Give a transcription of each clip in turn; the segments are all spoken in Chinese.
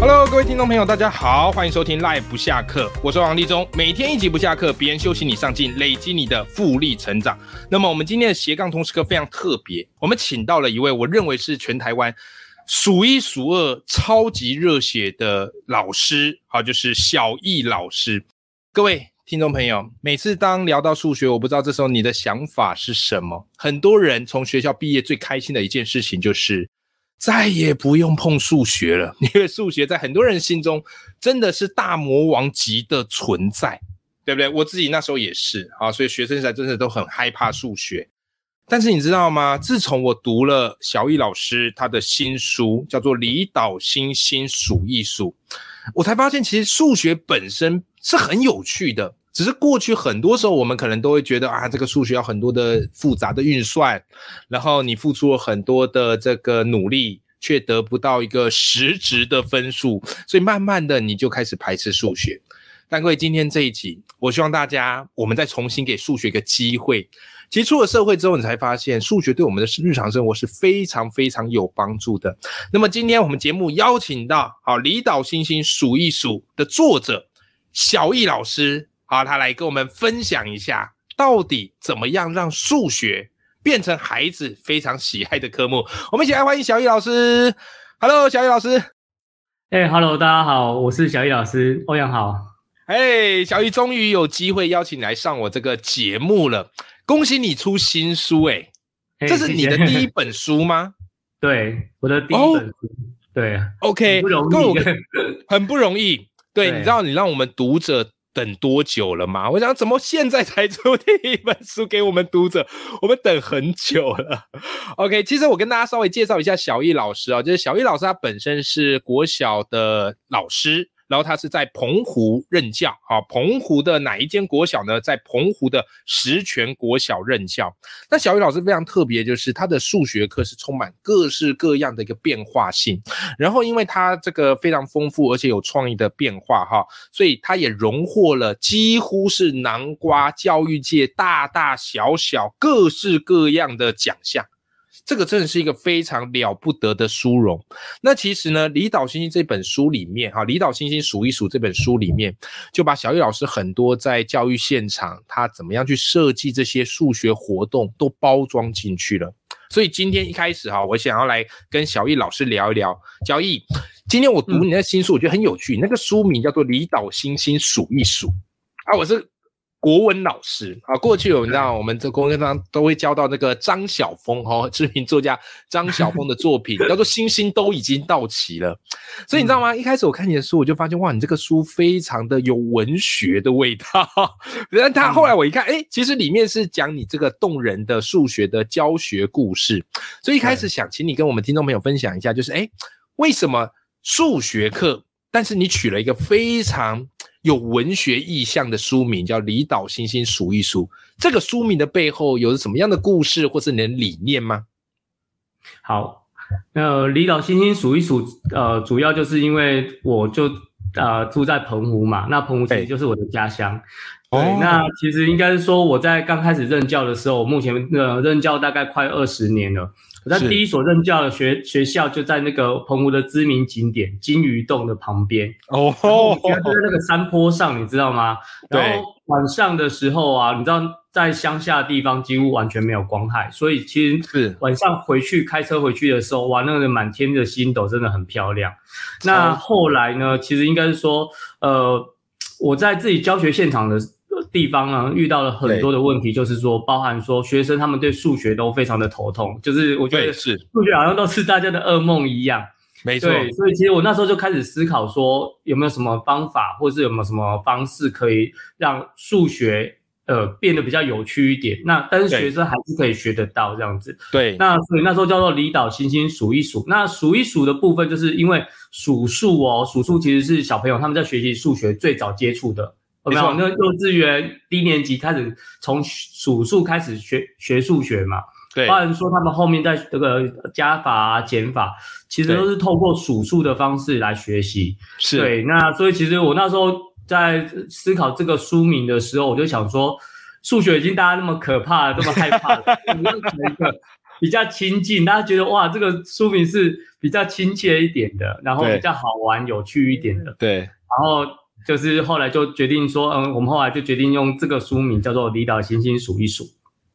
Hello，各位听众朋友，大家好，欢迎收听 Live 不下课，我是王立中，每天一集不下课，别人休息你上进，累积你的复利成长。那么我们今天的斜杠通识课非常特别，我们请到了一位我认为是全台湾数一数二超级热血的老师，好，就是小易老师。各位听众朋友，每次当聊到数学，我不知道这时候你的想法是什么。很多人从学校毕业最开心的一件事情就是。再也不用碰数学了，因为数学在很多人心中真的是大魔王级的存在，对不对？我自己那时候也是啊，所以学生时代真的都很害怕数学。但是你知道吗？自从我读了小易老师他的新书，叫做《离岛星星数艺术》，我才发现其实数学本身是很有趣的。只是过去很多时候，我们可能都会觉得啊，这个数学要很多的复杂的运算，然后你付出了很多的这个努力，却得不到一个实质的分数，所以慢慢的你就开始排斥数学。但各位，今天这一集，我希望大家我们再重新给数学一个机会。其实出了社会之后，你才发现数学对我们的日常生活是非常非常有帮助的。那么今天我们节目邀请到好离岛星星数一数的作者小易老师。好，他来跟我们分享一下，到底怎么样让数学变成孩子非常喜爱的科目。我们一起来欢迎小易老师。Hello，小易老师。哎，Hello，大家好，我是小易老师，欧阳好。哎，小易终于有机会邀请你来上我这个节目了，恭喜你出新书哎！这是你的第一本书吗？对，我的第一本书。对，OK，不容易，很不容易。对，你知道，你让我们读者。等多久了吗？我想怎么现在才出第一本书给我们读者？我们等很久了。OK，其实我跟大家稍微介绍一下小易老师啊，就是小易老师他本身是国小的老师。然后他是在澎湖任教，啊，澎湖的哪一间国小呢？在澎湖的石泉国小任教。那小雨老师非常特别，就是他的数学课是充满各式各样的一个变化性。然后因为他这个非常丰富而且有创意的变化，哈，所以他也荣获了几乎是南瓜教育界大大小小各式各样的奖项。这个真的是一个非常了不得的殊荣。那其实呢，《离岛星星》这本书里面，哈，《离岛星星数一数》这本书里面，就把小玉老师很多在教育现场他怎么样去设计这些数学活动都包装进去了。所以今天一开始哈，我想要来跟小易老师聊一聊。小易，今天我读你的新书，我觉得很有趣。那个书名叫做《离岛星星数一数》啊，我是。国文老师啊，过去我们知道，我们这公课上都会教到那个张晓峰哈，知名作家张晓峰的作品 叫做《星星都已经到齐了》。所以你知道吗？一开始我看你的书，我就发现哇，你这个书非常的有文学的味道。但他后来我一看，哎，其实里面是讲你这个动人的数学的教学故事。所以一开始想请你跟我们听众朋友分享一下，就是哎，为什么数学课，但是你取了一个非常。有文学意象的书名叫《离岛星星数一数》，这个书名的背后有着什么样的故事或是你的理念吗？好，那离岛星星数一数，呃，主要就是因为我就呃住在澎湖嘛，那澎湖其实就是我的家乡。对，那其实应该是说我在刚开始任教的时候，目前呃任教大概快二十年了。那第一所任教的学学校就在那个澎湖的知名景点金鱼洞的旁边哦，就在那个山坡上，你知道吗？然后晚上的时候啊，你知道在乡下地方几乎完全没有光害，所以其实是晚上回去开车回去的时候，哇，那个满天的星斗真的很漂亮。那后来呢，其实应该是说，呃，我在自己教学现场的。地方啊遇到了很多的问题，就是说，包含说学生他们对数学都非常的头痛，就是我觉得是数学好像都是大家的噩梦一样。没错，所以其实我那时候就开始思考说，有没有什么方法，或是有没有什么方式可以让数学呃变得比较有趣一点？那但是学生还是可以学得到这样子。对，那所以那时候叫做离岛星星数一数。那数一数的部分，就是因为数数哦，数数其实是小朋友他们在学习数学最早接触的。没有，那幼稚园低年级开始从数数开始学学数学嘛？对，包含说他们后面在这个加法啊、减法，其实都是透过数数的方式来学习。是对，那所以其实我那时候在思考这个书名的时候，我就想说，数学已经大家那么可怕了，这么害怕了，我们要讲一个比较亲近，大家觉得哇，这个书名是比较亲切一点的，然后比较好玩、有趣一点的。对，然后就是后来就决定说，嗯，我们后来就决定用这个书名叫做《离岛星星数一数》。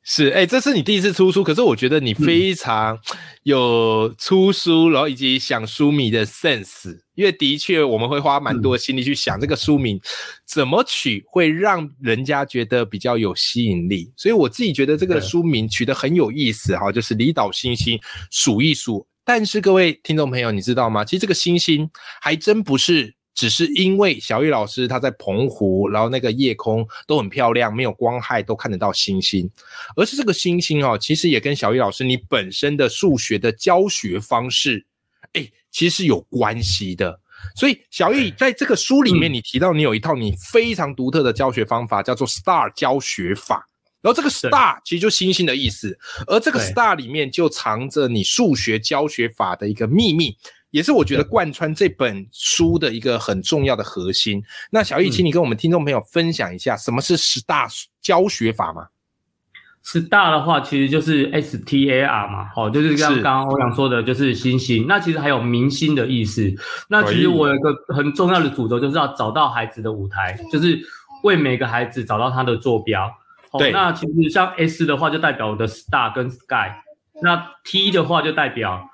是，哎，这是你第一次出书，可是我觉得你非常有出书，然后以及想书迷的 sense，因为的确我们会花蛮多心力去想这个书名怎么取会让人家觉得比较有吸引力，所以我自己觉得这个书名取得很有意思哈，就是离岛星星数一数。但是各位听众朋友，你知道吗？其实这个星星还真不是。只是因为小玉老师他在澎湖，然后那个夜空都很漂亮，没有光害，都看得到星星。而是这个星星哦，其实也跟小玉老师你本身的数学的教学方式，哎，其实有关系的。所以小玉在这个书里面，你提到你有一套你非常独特的教学方法，叫做 STAR 教学法。然后这个 STAR 其实就星星的意思，而这个 STAR 里面就藏着你数学教学法的一个秘密。也是我觉得贯穿这本书的一个很重要的核心。那小易，请你跟我们听众朋友分享一下，什么是十大教学法吗？十大的话，其实就是 S T A R 嘛，好，就是像刚刚我想说的，就是星星。那其实还有明星的意思。那其实我有一个很重要的主轴，就是要找到孩子的舞台，就是为每个孩子找到他的坐标。对。那其实像 S 的话，就代表我的 Star 跟 Sky。那 T 的话，就代表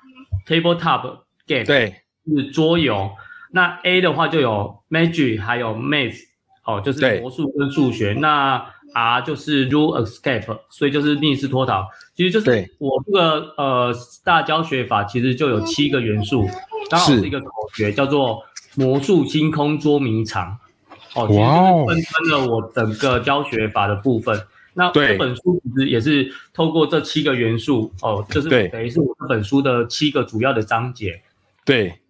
Table Top。对，是桌游。那 A 的话就有 Magic，还有 Math，哦，就是魔术跟数学。那 R 就是 Rule Escape，所以就是逆势脱逃。其实就是我这个呃大教学法，其实就有七个元素，刚好是一个口诀，叫做魔术星空捉迷藏。哦，其实分分了我整个教学法的部分。那这本书其实也是透过这七个元素，哦，就是等于是我这本书的七个主要的章节。对，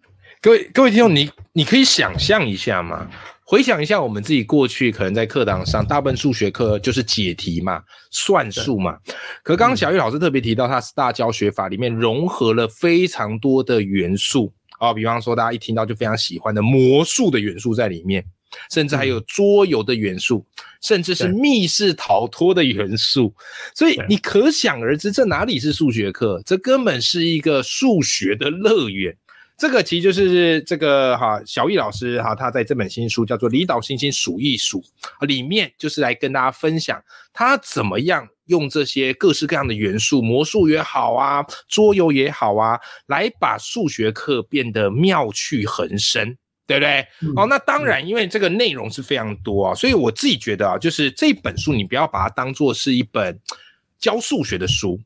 各位各位听众，你你可以想象一下嘛，回想一下我们自己过去可能在课堂上，大部分数学课就是解题嘛，算术嘛。可刚刚小玉老师特别提到，他是大教学法里面融合了非常多的元素啊，比方说大家一听到就非常喜欢的魔术的元素在里面，甚至还有桌游的元素，甚至是密室逃脱的元素。所以你可想而知，这哪里是数学课？这根本是一个数学的乐园。这个其实就是这个哈小易老师哈，他在这本新书叫做《离岛星星数一数》里面，就是来跟大家分享他怎么样用这些各式各样的元素，魔术也好啊，桌游也好啊，来把数学课变得妙趣横生，对不对？哦，那当然，因为这个内容是非常多啊，所以我自己觉得啊，就是这本书你不要把它当做是一本教数学的书，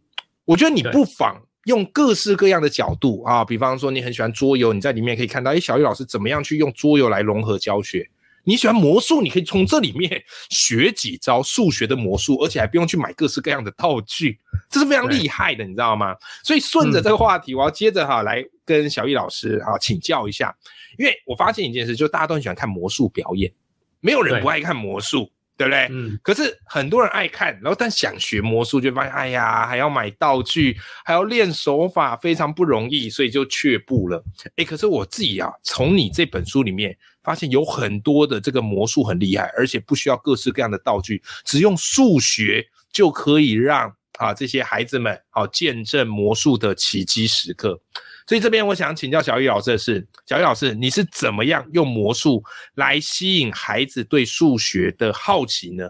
我觉得你不妨。用各式各样的角度啊，比方说你很喜欢桌游，你在里面可以看到，哎，小玉老师怎么样去用桌游来融合教学？你喜欢魔术，你可以从这里面 学几招数学的魔术，而且还不用去买各式各样的道具，这是非常厉害的，你知道吗？所以顺着这个话题，我要接着哈来跟小玉老师啊请教一下，因为我发现一件事，就大家都很喜欢看魔术表演，没有人不爱看魔术。对不对？嗯。可是很多人爱看，然后但想学魔术，就发现哎呀，还要买道具，还要练手法，非常不容易，所以就却步了。哎，可是我自己啊，从你这本书里面发现有很多的这个魔术很厉害，而且不需要各式各样的道具，只用数学就可以让啊这些孩子们好见证魔术的奇迹时刻。所以这边我想请教小玉老师的是，小玉老师，你是怎么样用魔术来吸引孩子对数学的好奇呢？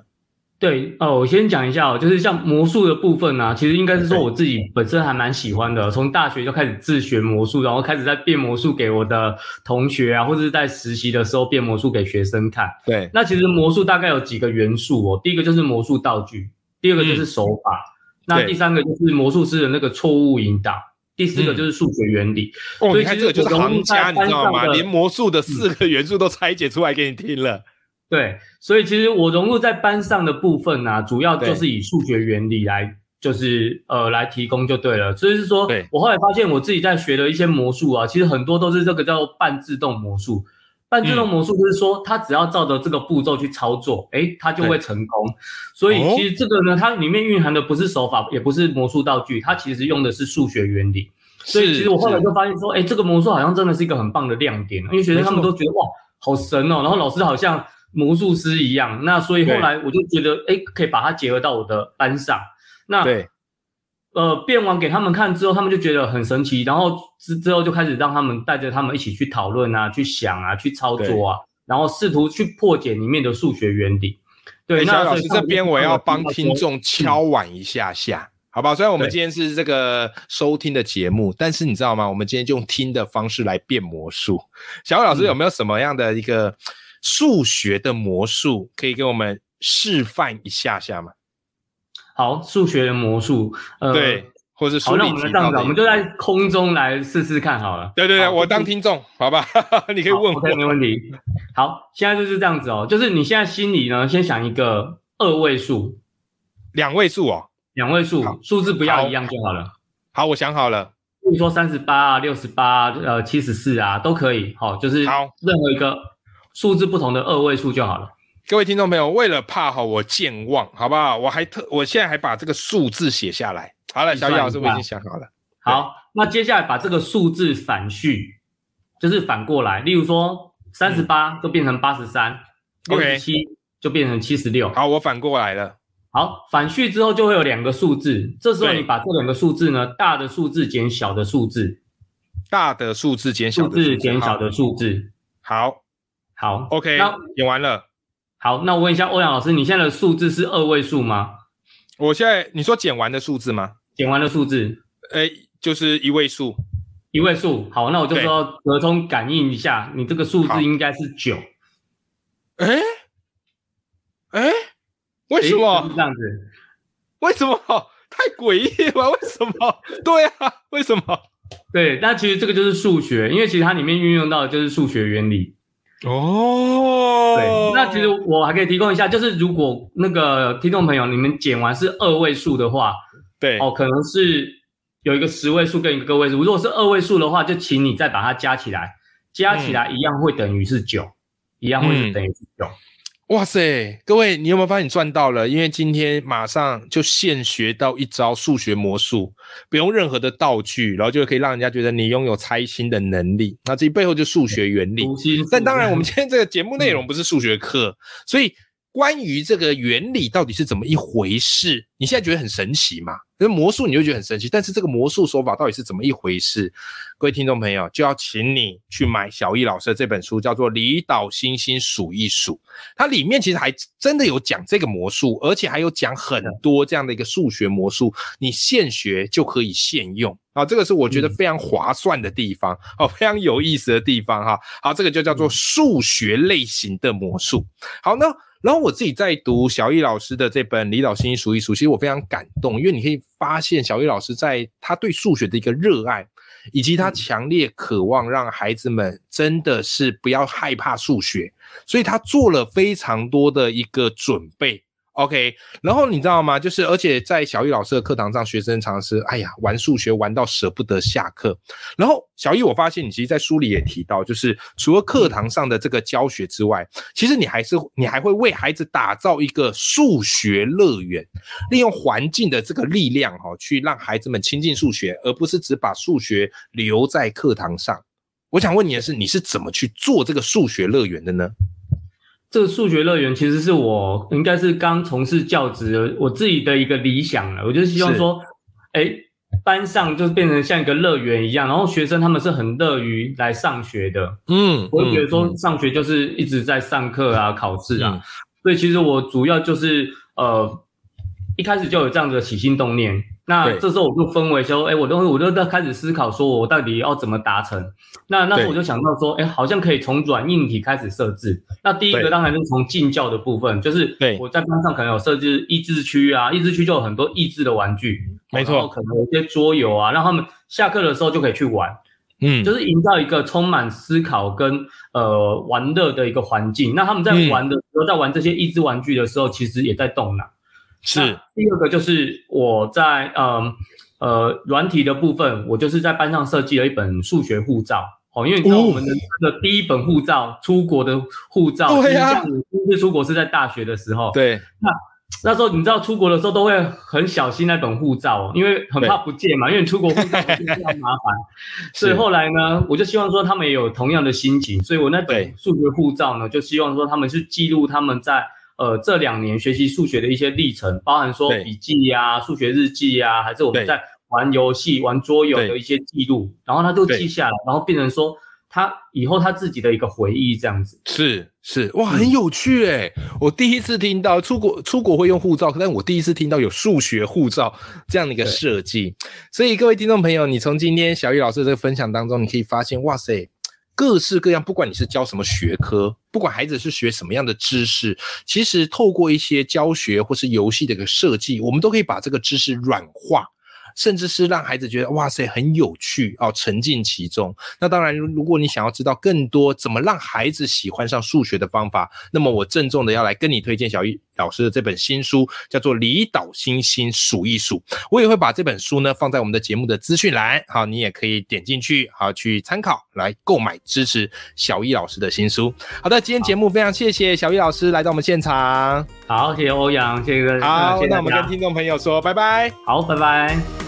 对哦，我先讲一下哦，就是像魔术的部分呢，其实应该是说我自己本身还蛮喜欢的，从大学就开始自学魔术，然后开始在变魔术给我的同学啊，或者是在实习的时候变魔术给学生看。对，那其实魔术大概有几个元素哦，第一个就是魔术道具，第二个就是手法，那第三个就是魔术师的那个错误引导。第四个就是数学原理，所以这个就是行家，你知道吗？连魔术的四个元素都拆解出来给你听了。对，所以其实我融入在班上的部分呢，主要就是以数学原理来，就是呃来提供就对了。所以是说，我后来发现我自己在学的一些魔术啊，其实很多都是这个叫半自动魔术。半自动魔术就是说，他只要照着这个步骤去操作，哎，他就会成功。所以其实这个呢，它里面蕴含的不是手法，也不是魔术道具，它其实用的是数学原理。所以其实我后来就发现说，哎，这个魔术好像真的是一个很棒的亮点，因为学生他们都觉得哇，好神哦，然后老师好像魔术师一样。那所以后来我就觉得，哎，可以把它结合到我的班上。那对。呃，变完给他们看之后，他们就觉得很神奇，然后之之后就开始让他们带着他们一起去讨论啊，去想啊，去操作啊，然后试图去破解里面的数学原理。对，那老师这边我要帮听众敲碗一下下，好不好？虽然我们今天是这个收听的节目，但是你知道吗？我们今天就用听的方式来变魔术。小伟老师有没有什么样的一个数学的魔术可以给我们示范一下下吗？好，数学的魔术，呃，对，或者好，那我们这样子，我们就在空中来试试看好了。对对对，我当听众，好吧？你可以问，OK，没问题。好，现在就是这样子哦，就是你现在心里呢，先想一个二位数，两位数哦，两位数，数字不要一样就好了。好，我想好了，比如说三十八啊、六十八、呃、七十四啊，都可以。好，就是好，任何一个数字不同的二位数就好了。各位听众朋友，为了怕哈我健忘，好不好？我还特，我现在还把这个数字写下来。好了，小雨老师，我已经想好了。好，那接下来把这个数字反序，就是反过来。例如说，三十八就变成八十三，六十七就变成七十六。好，我反过来了。好，反序之后就会有两个数字，这时候你把这两个数字呢，大的数字减小的数字，大的数字减小的数字减小的数字。好，好，OK，演完了。好，那我问一下欧阳老师，你现在的数字是二位数吗？我现在你说减完的数字吗？减完的数字，哎，就是一位数，一位数。好，那我就说隔空感应一下，你这个数字应该是九。哎，哎，为什么这样子？为什么？太诡异了，为什么？对啊，为什么？对，那其实这个就是数学，因为其实它里面运用到的就是数学原理。哦，对，那其实我还可以提供一下，就是如果那个听众朋友你们减完是二位数的话，对，哦，可能是有一个十位数跟一个个位数，如果是二位数的话，就请你再把它加起来，加起来一样会等于是九，一样会等于是九。哇塞，各位，你有没有发现你赚到了？因为今天马上就现学到一招数学魔术，不用任何的道具，然后就可以让人家觉得你拥有猜心的能力。那这背后就数学原理。但当然，我们今天这个节目内容不是数学课，所以。关于这个原理到底是怎么一回事？你现在觉得很神奇嘛？那魔术你就觉得很神奇，但是这个魔术手法到底是怎么一回事？各位听众朋友，就要请你去买小易老师的这本书，叫做《离岛星星数一数》，它里面其实还真的有讲这个魔术，而且还有讲很多这样的一个数学魔术，你现学就可以现用啊！这个是我觉得非常划算的地方，哦，非常有意思的地方哈。好，这个就叫做数学类型的魔术。好，那。然后我自己在读小易老师的这本《李老心数一数》，其实我非常感动，因为你可以发现小易老师在他对数学的一个热爱，以及他强烈渴望让孩子们真的是不要害怕数学，所以他做了非常多的一个准备。OK，然后你知道吗？就是而且在小玉老师的课堂上，学生常常是哎呀玩数学玩到舍不得下课。然后小玉，我发现你其实，在书里也提到，就是除了课堂上的这个教学之外，其实你还是你还会为孩子打造一个数学乐园，利用环境的这个力量哈，去让孩子们亲近数学，而不是只把数学留在课堂上。我想问你的是，你是怎么去做这个数学乐园的呢？这个数学乐园其实是我应该是刚从事教职，我自己的一个理想了。我就希望说，哎，班上就变成像一个乐园一样，然后学生他们是很乐于来上学的。嗯，我觉得说上学就是一直在上课啊、考试啊，所以其实我主要就是呃，一开始就有这样的起心动念。那这时候我就分为说，哎，我都我就在开始思考，说我到底要怎么达成。那那时候我就想到说，哎，好像可以从软硬体开始设置。那第一个当然是从进教的部分，就是我在班上可能有设置益智区啊，益智区就有很多益智的玩具，没错，可能有一些桌游啊，让他们下课的时候就可以去玩，嗯，就是营造一个充满思考跟呃玩乐的一个环境。那他们在玩的时候，在玩这些益智玩具的时候，其实也在动脑。是。第二个，就是我在嗯呃软体的部分，我就是在班上设计了一本数学护照，哦，因为你知道我们的这个第一本护照，出国的护照，对呀，第一次出国是在大学的时候，对，那那时候你知道出国的时候都会很小心那本护照，因为很怕不见嘛，因为你出国护照比较麻烦，所以后来呢，我就希望说他们也有同样的心情，所以我那本数学护照呢，就希望说他们是记录他们在呃这两年学习数学的一些历程，包含说笔记呀、数学日记呀，还是我们在。玩游戏、玩桌游的一些记录，然后他就记下来，然后变成说他以后他自己的一个回忆，这样子是是哇，很有趣哎！我第一次听到出国出国会用护照，但我第一次听到有数学护照这样的一个设计。所以各位听众朋友，你从今天小玉老师这个分享当中，你可以发现，哇塞，各式各样，不管你是教什么学科，不管孩子是学什么样的知识，其实透过一些教学或是游戏的一个设计，我们都可以把这个知识软化。甚至是让孩子觉得哇塞很有趣哦，沉浸其中。那当然，如果你想要知道更多怎么让孩子喜欢上数学的方法，那么我郑重的要来跟你推荐小易老师的这本新书，叫做《离岛星星数一数》。我也会把这本书呢放在我们的节目的资讯栏，好，你也可以点进去，好去参考来购买支持小易老师的新书。好的，今天节目非常谢谢小易老师来到我们现场。好，谢谢欧阳，谢谢。好，那我们跟听众朋友说拜拜。好，拜拜。